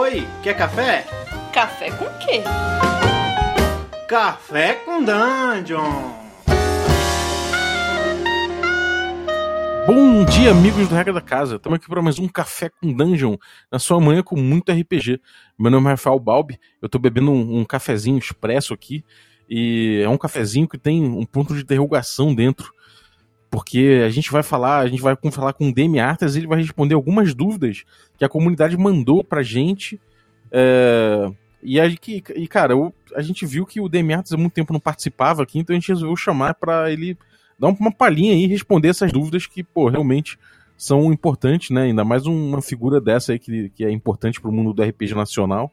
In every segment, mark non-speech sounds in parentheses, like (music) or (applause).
Oi, quer café? Café com quê? Café com Dungeon! Bom dia, amigos do Regra da Casa. Estamos aqui para mais um Café com Dungeon, na sua manhã com muito RPG. Meu nome é Rafael Balbi, eu estou bebendo um, um cafezinho expresso aqui, e é um cafezinho que tem um ponto de interrogação dentro, porque a gente vai falar, a gente vai falar com o Demi Artas e ele vai responder algumas dúvidas que a comunidade mandou pra gente. É, e, a, e, cara, eu, a gente viu que o Demi Artas há muito tempo não participava aqui, então a gente resolveu chamar para ele dar uma palhinha aí e responder essas dúvidas que, pô, realmente são importantes, né? Ainda mais uma figura dessa aí que, que é importante pro mundo do RPG nacional.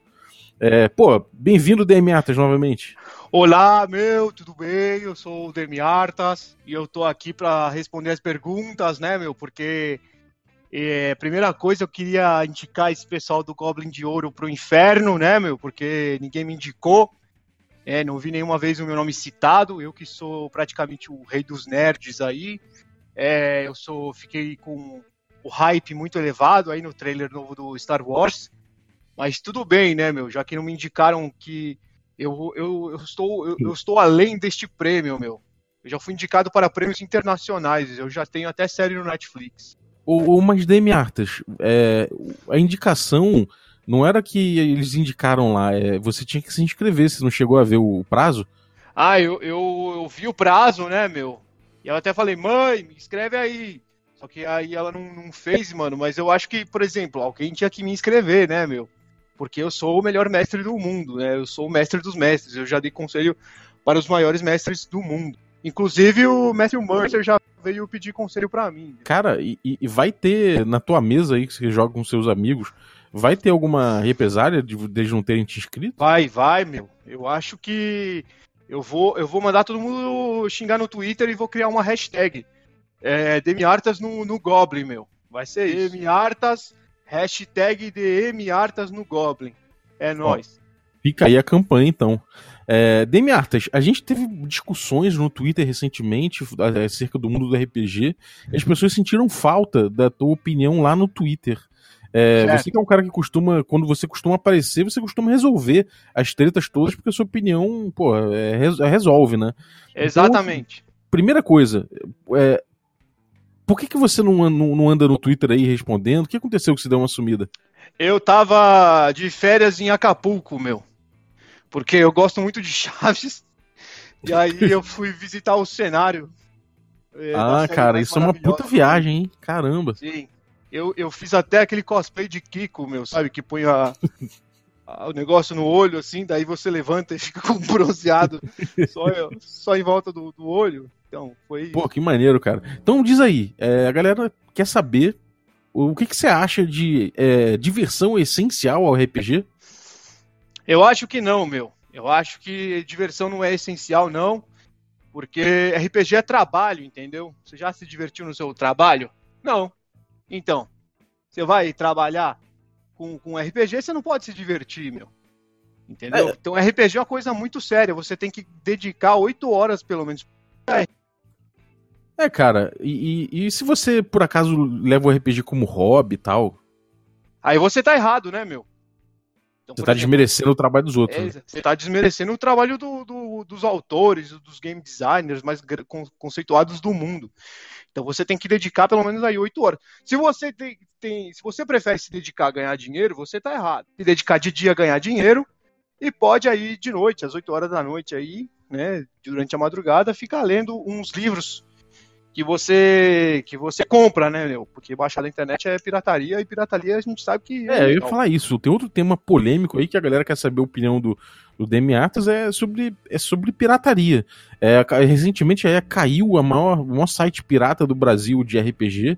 É, pô, bem-vindo, Demi Artas, novamente. Olá, meu, tudo bem? Eu sou o Demi Artas e eu tô aqui para responder as perguntas, né, meu? Porque, é, primeira coisa, eu queria indicar esse pessoal do Goblin de Ouro pro inferno, né, meu? Porque ninguém me indicou. É, não vi nenhuma vez o meu nome citado. Eu que sou praticamente o rei dos nerds aí. É, eu sou, fiquei com o hype muito elevado aí no trailer novo do Star Wars. Mas tudo bem, né, meu? Já que não me indicaram que eu, eu, eu, estou, eu, eu, estou além deste prêmio, meu. Eu já fui indicado para prêmios internacionais. Eu já tenho até série no Netflix. O, o mas Demi Artas, é, a indicação não era que eles indicaram lá, é, você tinha que se inscrever, você não chegou a ver o, prazo? Ah, eu, eu, eu, vi o prazo, né, meu? E eu até falei, mãe, me inscreve aí. Só que aí ela não, não fez, mano. Mas eu acho que, por exemplo, alguém tinha que me inscrever, né, meu? Porque eu sou o melhor mestre do mundo, né? Eu sou o mestre dos mestres. Eu já dei conselho para os maiores mestres do mundo. Inclusive o Matthew Mercer já veio pedir conselho para mim. Cara, e, e, vai ter na tua mesa aí que você joga com seus amigos, vai ter alguma represália de eles não terem te inscrito? Vai, vai, meu. Eu acho que eu vou, eu vou mandar todo mundo xingar no Twitter e vou criar uma hashtag. É, Demiartas no, no Goblin, meu. Vai ser isso. Demiartas Hashtag DMArtas no Goblin. É nóis. Fica aí a campanha, então. É, Demi Artas, a gente teve discussões no Twitter recentemente acerca do mundo do RPG e as pessoas sentiram falta da tua opinião lá no Twitter. É, você que é um cara que costuma, quando você costuma aparecer, você costuma resolver as tretas todas, porque a sua opinião, pô, é, resolve, né? Exatamente. Então, primeira coisa, é, por que, que você não, não, não, anda no Twitter aí respondendo? O que aconteceu que você deu uma sumida? Eu tava de férias em Acapulco, meu. Porque eu gosto muito de (laughs) Chaves. E aí (laughs) eu fui visitar o cenário. É, ah, cara, isso é uma puta viagem, hein? Caramba. Sim. Eu, eu fiz até aquele cosplay de Kiko, meu, sabe? Que põe a, (laughs) a, o negócio no olho, assim, daí você levanta e fica com bronzeado só, só em volta do, do olho. Então, foi. Pô, que maneiro, cara. Então diz aí, é, a galera quer saber o que, que você acha de é, diversão essencial ao RPG? Eu acho que não, meu. Eu acho que diversão não é essencial, não. Porque RPG é trabalho, entendeu? Você já se divertiu no seu trabalho? Não. Então, você vai trabalhar com, com RPG, você não pode se divertir, meu. Entendeu? É. Então, RPG é uma coisa muito séria. Você tem que dedicar oito horas, pelo menos, é, cara, e, e, e, se você por acaso leva o RPG como hobby e tal? Aí você tá errado, né, meu? Então, você tá exemplo, desmerecendo o trabalho dos outros. É, né? Você tá desmerecendo o trabalho do, do, dos autores, dos game designers mais conceituados do mundo. Então você tem que dedicar pelo menos aí oito horas. Se você tem, tem, se você prefere se dedicar a ganhar dinheiro, você tá errado. Se dedicar de dia a ganhar dinheiro e pode aí de noite, às 8 horas da noite aí, né, durante a madrugada, ficar lendo uns livros que você que você compra, né, meu? Porque baixar da internet é pirataria e pirataria a gente sabe que. É, é eu ia falar isso. Tem outro tema polêmico aí que a galera quer saber a opinião do, do Demi Artas é sobre, é sobre pirataria. É, recentemente aí caiu a maior, o maior site pirata do Brasil de RPG.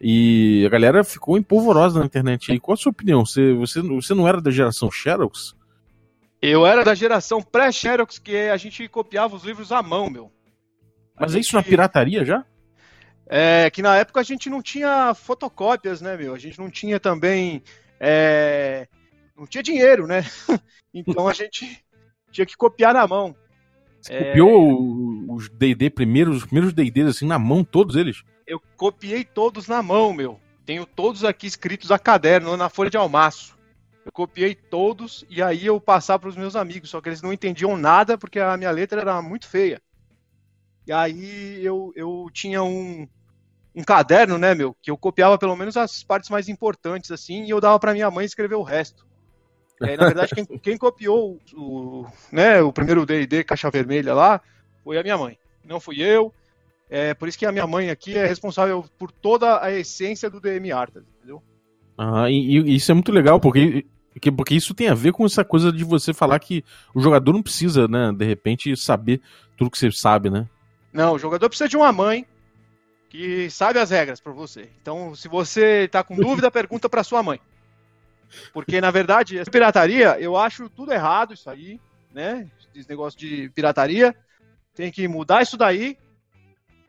E a galera ficou empolvorosa na internet aí. Qual a sua opinião? Você, você, você não era da geração Xerox? Eu era da geração pré-Xerox, que a gente copiava os livros à mão, meu. Mas é isso na pirataria já? É que na época a gente não tinha fotocópias, né, meu? A gente não tinha também. É... Não tinha dinheiro, né? (laughs) então a gente tinha que copiar na mão. Você é... copiou os DD primeiros, os primeiros DDs assim na mão, todos eles? Eu copiei todos na mão, meu. Tenho todos aqui escritos a caderno, na folha de almaço. Eu copiei todos e aí eu passava para os meus amigos, só que eles não entendiam nada porque a minha letra era muito feia. E aí eu, eu tinha um, um caderno, né, meu, que eu copiava pelo menos as partes mais importantes, assim, e eu dava para minha mãe escrever o resto. Na verdade, quem, quem copiou o, né, o primeiro D&D Caixa Vermelha lá foi a minha mãe. Não fui eu. É por isso que a minha mãe aqui é responsável por toda a essência do DM Artas, entendeu? Ah, e, e isso é muito legal, porque porque, isso tem a ver com essa coisa de você falar que o jogador não precisa, né, de repente, saber tudo que você sabe, né? Não, o jogador precisa de uma mãe que sabe as regras para você. Então, se você tá com dúvida, pergunta para sua mãe. Porque, na verdade, essa pirataria, eu acho tudo errado isso aí, né? Esse negócio de pirataria. Tem que mudar isso daí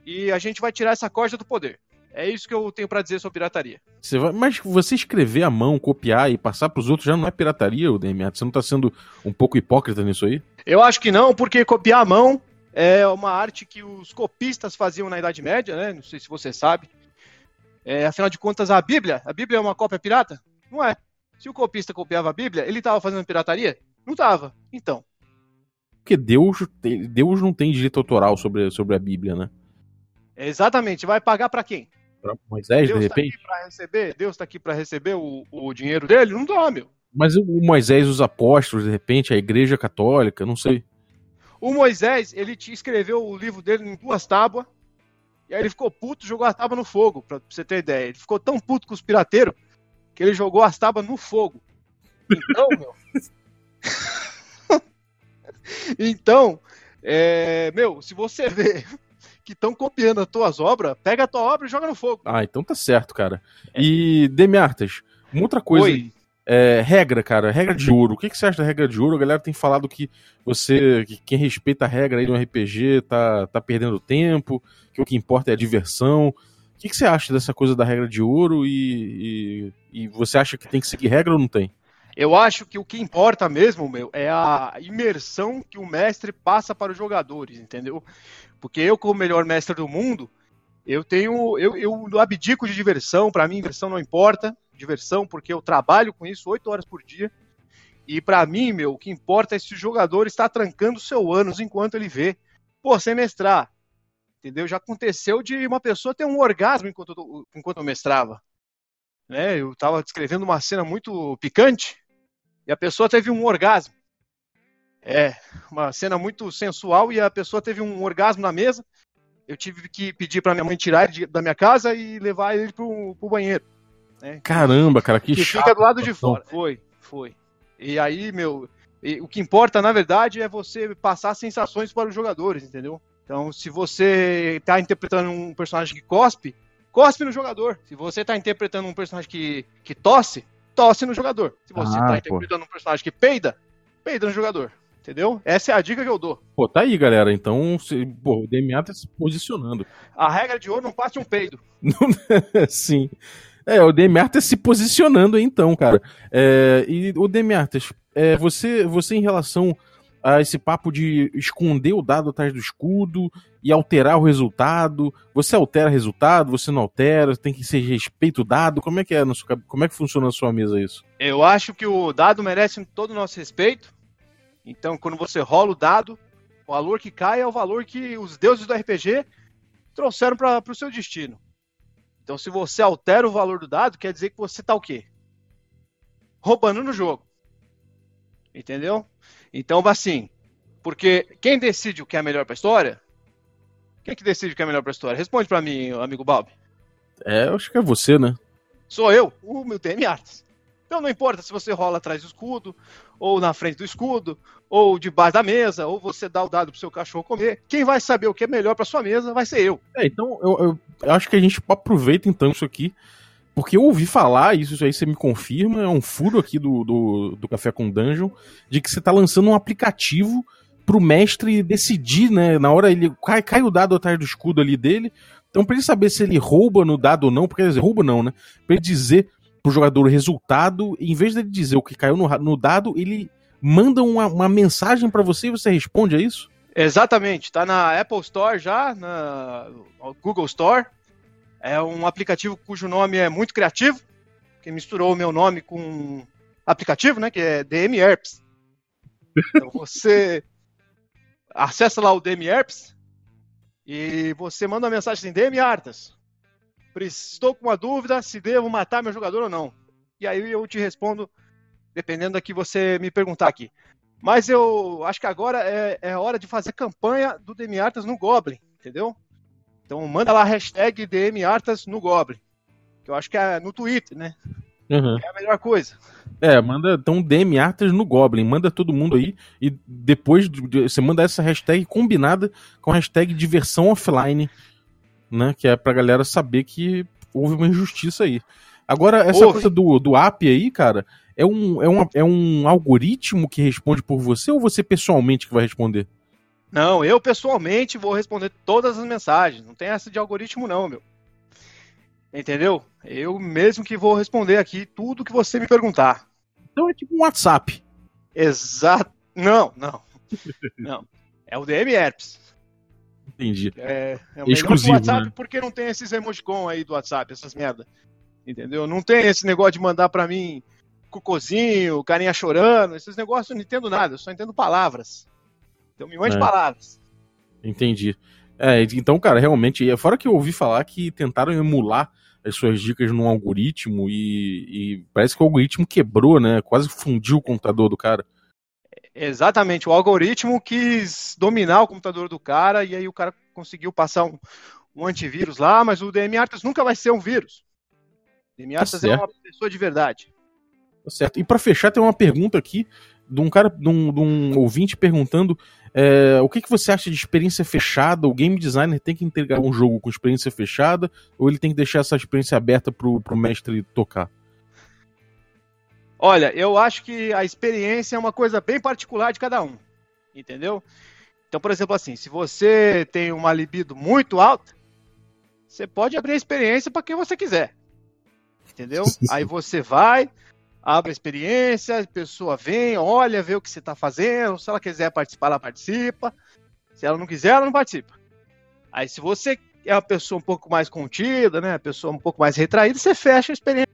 e a gente vai tirar essa corda do poder. É isso que eu tenho para dizer sobre pirataria. Você vai, mas você escrever à mão, copiar e passar para os outros já não é pirataria, o DMA? Você não está sendo um pouco hipócrita nisso aí? Eu acho que não, porque copiar à mão é uma arte que os copistas faziam na Idade Média, né? Não sei se você sabe. É, afinal de contas, a Bíblia, a Bíblia é uma cópia pirata? Não é. Se o copista copiava a Bíblia, ele estava fazendo pirataria? Não estava. Então. Porque Deus, Deus não tem direito autoral sobre, sobre a Bíblia, né? Exatamente. Vai pagar para quem? Pra Moisés, Deus de tá repente? aqui pra receber? Deus tá aqui para receber o, o dinheiro dele? Não dá, meu. Mas o Moisés, os apóstolos, de repente, a igreja católica, não sei. O Moisés, ele te escreveu o livro dele em duas tábuas. E aí ele ficou puto, jogou a tábua no fogo, pra você ter ideia. Ele ficou tão puto com os pirateiros que ele jogou as tábuas no fogo. Então, meu. (laughs) então, é, meu, se você vê que estão copiando as tuas obras, pega a tua obra e joga no fogo. Ah, então tá certo, cara. E, Demiartas, uma outra coisa. Oi. É, regra, cara, regra de ouro. O que, que você acha da regra de ouro? A galera tem falado que você, que quem respeita a regra aí do RPG tá, tá perdendo tempo, que o que importa é a diversão. O que, que você acha dessa coisa da regra de ouro e, e, e você acha que tem que seguir regra ou não tem? Eu acho que o que importa mesmo, meu, é a imersão que o mestre passa para os jogadores, entendeu? Porque eu, como melhor mestre do mundo, eu tenho. Eu, eu abdico de diversão, para mim, diversão não importa. Diversão, porque eu trabalho com isso oito horas por dia. E para mim, meu, o que importa é se o jogador está trancando seu ânus enquanto ele vê. Pô, sem mestrar. Entendeu? Já aconteceu de uma pessoa ter um orgasmo enquanto enquanto eu mestrava. Né? Eu estava descrevendo uma cena muito picante e a pessoa teve um orgasmo. É, uma cena muito sensual e a pessoa teve um orgasmo na mesa. Eu tive que pedir para minha mãe tirar ele da minha casa e levar ele pro, pro banheiro. Né? Caramba, cara, que, que chato. fica do lado de situação. fora. Foi, foi. E aí, meu, e o que importa, na verdade, é você passar sensações para os jogadores, entendeu? Então, se você tá interpretando um personagem que cospe, cospe no jogador. Se você tá interpretando um personagem que, que tosse, tosse no jogador. Se você Ah, tá pô. interpretando um personagem que peida, peida no jogador. Entendeu? Essa é a dica que eu dou. Pô, tá aí, galera. Então, se, pô, o DMA tá se posicionando. A regra de ouro não passe um peido. (laughs) Sim. É, o Demiartas se posicionando aí, então, cara. É, e o Demiartas, é, você, você em relação a esse papo de esconder o dado atrás do escudo e alterar o resultado, você altera o resultado, você não altera, tem que ser respeito dado, como é que é sua, cabe- como é que funciona na sua mesa isso? Eu acho que o dado merece todo o nosso respeito. Então, quando você rola o dado, o valor que cai é o valor que os deuses do RPG trouxeram para o seu destino. Então, se você altera o valor do dado, quer dizer que você tá o quê? Roubando no jogo. Entendeu? Então, assim, porque quem decide o que é melhor para a história? Quem que decide o que é melhor para a história? Responde para mim, amigo Bob. É, eu acho que é você, né? Sou eu, o meu TM Artes. Então não importa se você rola atrás do escudo, ou na frente do escudo, ou debaixo da mesa, ou você dá o dado pro seu cachorro comer. Quem vai saber o que é melhor pra sua mesa vai ser eu. É, então eu, eu- eu acho que a gente aproveita então isso aqui, porque eu ouvi falar, isso, isso aí você me confirma, é um furo aqui do, do, do Café com Dungeon, de que você tá lançando um aplicativo pro mestre decidir, né? Na hora ele cai, cai o dado atrás do escudo ali dele. Então, pra ele saber se ele rouba no dado ou não, porque dizer, rouba não, né? Pra ele dizer pro jogador o resultado, em vez dele dizer o que caiu no, no dado, ele manda uma, uma mensagem pra você e você responde, é isso? Exatamente, tá na Apple Store já, na Google Store. É um aplicativo cujo nome é muito criativo, que misturou o meu nome com aplicativo, né? Que é DM Herpes. Então (laughs) você acessa lá o DM Herpes e você manda uma mensagem assim, DM Artas. Estou com uma dúvida se devo matar meu jogador ou não. E aí eu te respondo, dependendo da que você me perguntar aqui. Mas eu acho que agora é, é hora de fazer campanha do DM Artas no Goblin, entendeu? Então manda lá a hashtag DM Artas no Goblin. Que eu acho que é no Twitter, né? Uhum. É a melhor coisa. É, manda então DM Artas no Goblin, manda todo mundo aí e depois você manda essa hashtag combinada com a hashtag diversão offline, né? Que é pra galera saber que houve uma injustiça aí. Agora, essa Houve. coisa do, do app aí, cara, é um, é, um, é um algoritmo que responde por você ou você pessoalmente que vai responder? Não, eu pessoalmente vou responder todas as mensagens. Não tem essa de algoritmo, não, meu. Entendeu? Eu mesmo que vou responder aqui tudo que você me perguntar. Então é tipo um WhatsApp. Exato. Não, não. (laughs) Não. É o DM Herpes. Entendi. É, é o Exclusivo, melhor do WhatsApp né? porque não tem esses emojicon aí do WhatsApp, essas merda. Entendeu? Não tem esse negócio de mandar pra mim cocôzinho, carinha chorando, esses negócios eu não entendo nada, eu só entendo palavras. Me mande É. palavras. Entendi. É, então, cara, realmente, fora que eu ouvi falar que tentaram emular as suas dicas num algoritmo e, e parece que o algoritmo quebrou, né? Quase fundiu o computador do cara. Exatamente, o algoritmo quis dominar o computador do cara e aí o cara conseguiu passar um, um antivírus lá, mas o DM Artas nunca vai ser um vírus. O DM Artas é uma pessoa de verdade. Tá certo. E pra fechar, tem uma pergunta aqui de um cara, de um, de um ouvinte perguntando é, o que, que você acha de experiência fechada? O game designer tem que entregar um jogo com experiência fechada ou ele tem que deixar essa experiência aberta pro, pro mestre tocar? Olha, eu acho que a experiência é uma coisa bem particular de cada um, entendeu? Então, por exemplo, assim, se você tem uma libido muito alta, você pode abrir a experiência para quem você quiser, entendeu? (laughs) Aí você vai, abre a experiência, a pessoa vem, olha, vê o que você está fazendo, se ela quiser participar, ela participa, se ela não quiser, ela não participa. Aí, se você é uma pessoa um pouco mais contida, né, a pessoa um pouco mais retraída, você fecha a experiência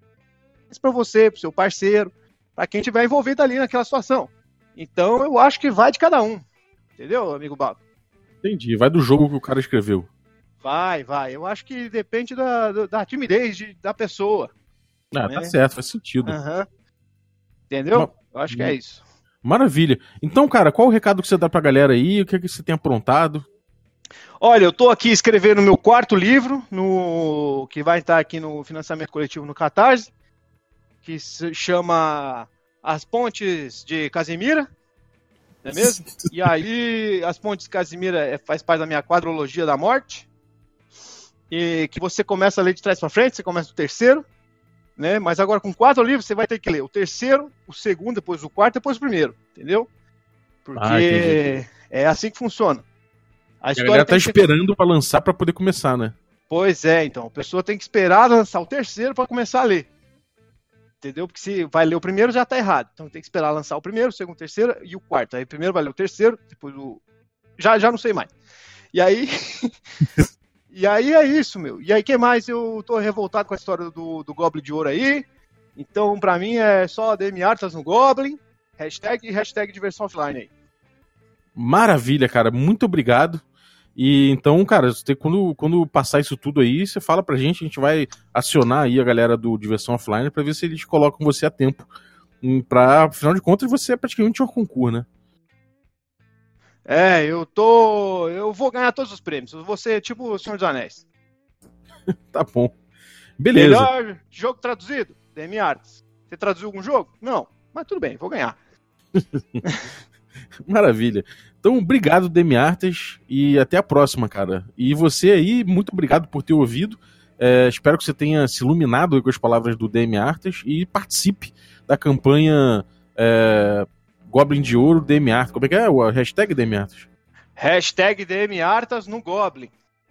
para você, para seu parceiro, para quem estiver envolvido ali naquela situação. Então eu acho que vai de cada um. Entendeu, amigo Bob? Entendi. Vai do jogo que o cara escreveu. Vai, vai. Eu acho que depende da, da, da timidez de- da pessoa. Ah, É. tá certo, faz sentido. Aham. Entendeu? Eu acho que é isso. Maravilha. Então, cara, qual o recado que você dá pra galera aí? O que, é que você tem aprontado? Olha, eu tô aqui escrevendo meu quarto livro, no que vai estar aqui no financiamento coletivo no Catarse, que se chama As Pontes de Casimira, não é mesmo? (laughs) E aí, As Pontes de Casimira é- faz parte da minha quadrologia da morte, e que você começa a ler de trás para frente, você começa o terceiro, né? Mas agora com quatro livros você vai ter que ler o terceiro, o segundo, depois o quarto, depois o primeiro, entendeu? Porque Ah, é assim que funciona. A A história galera tá tem que esperando pra lançar pra poder começar, né? Pois é, então. A pessoa tem que esperar lançar o terceiro para começar a ler. Entendeu? Porque se vai ler o primeiro já tá errado. Então tem que esperar lançar o primeiro, o segundo, o terceiro e o quarto. Aí primeiro vai ler o terceiro, depois o. Já, já não sei mais. E aí. (laughs) e aí é isso, meu. E aí, que mais? Eu tô revoltado com a história do, do Goblin de Ouro aí. Então, pra mim, é só DM Artas no Goblin. Hashtag hashtag diversão offline aí. Maravilha, cara. Muito obrigado. E então, cara, quando, quando passar isso tudo aí, você fala pra gente, a gente vai acionar aí a galera do Diversão Offline pra ver se eles colocam você a tempo. Hum, Pra, afinal de contas, você é praticamente um concurso, né? É, eu tô. Eu vou ganhar todos os prêmios. Eu vou ser tipo o Senhor dos Anéis. (laughs) Tá bom. Beleza. Melhor jogo traduzido? DM Arts. Você traduziu algum jogo? Não. Mas tudo bem, vou ganhar. (laughs) Maravilha. Então, obrigado, Demi Artes, e até a próxima, cara. E você aí, muito obrigado por ter ouvido. É, espero que você tenha se iluminado com as palavras do Demi Artes e participe da campanha é, Goblin de Ouro Demi Artes. Como é que é? O hashtag Demi Artes? Hashtag DM Artas no Goblin.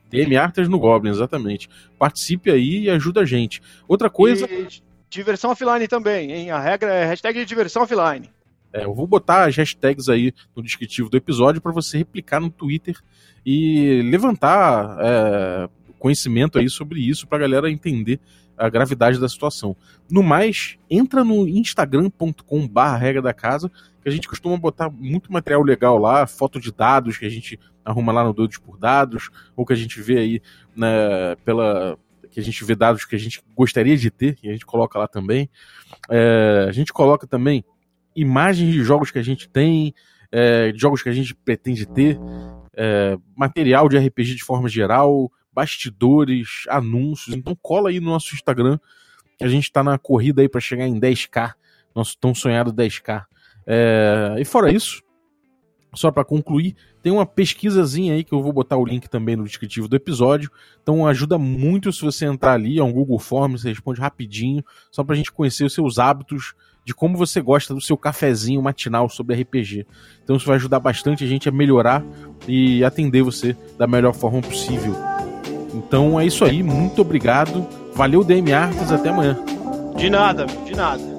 Demi Artes no Goblin, exatamente. Participe aí e ajuda a gente. Outra coisa, E diversão offline também, hein? A regra é hashtag diversão offline. É, eu vou botar as hashtags aí no descritivo do episódio para você replicar no Twitter e levantar é, conhecimento aí sobre isso pra galera entender a gravidade da situação. No mais, entra no instagram.com barra regra da casa, que a gente costuma botar muito material legal lá, foto de dados que a gente arruma lá no Doidos por Dados, ou que a gente vê aí né, pela. que a gente vê dados que a gente gostaria de ter, e a gente coloca lá também. É, a gente coloca também imagens de jogos que a gente tem, é, jogos que a gente pretende ter, é, material de RPG de forma geral, bastidores, anúncios. Então cola aí no nosso Instagram, que a gente está na corrida aí para chegar em 10k, nosso tão sonhado 10k. É, e fora isso, só para concluir, tem uma pesquisazinha aí que eu vou botar o link também no descritivo do episódio. Então ajuda muito se você entrar ali, é um Google Forms, você responde rapidinho, só pra gente conhecer os seus hábitos de como você gosta do seu cafezinho matinal sobre RPG. Então isso vai ajudar bastante a gente a melhorar e atender você da melhor forma possível. Então é isso aí, muito obrigado. Valeu, DM Artes, até amanhã. De nada, de nada.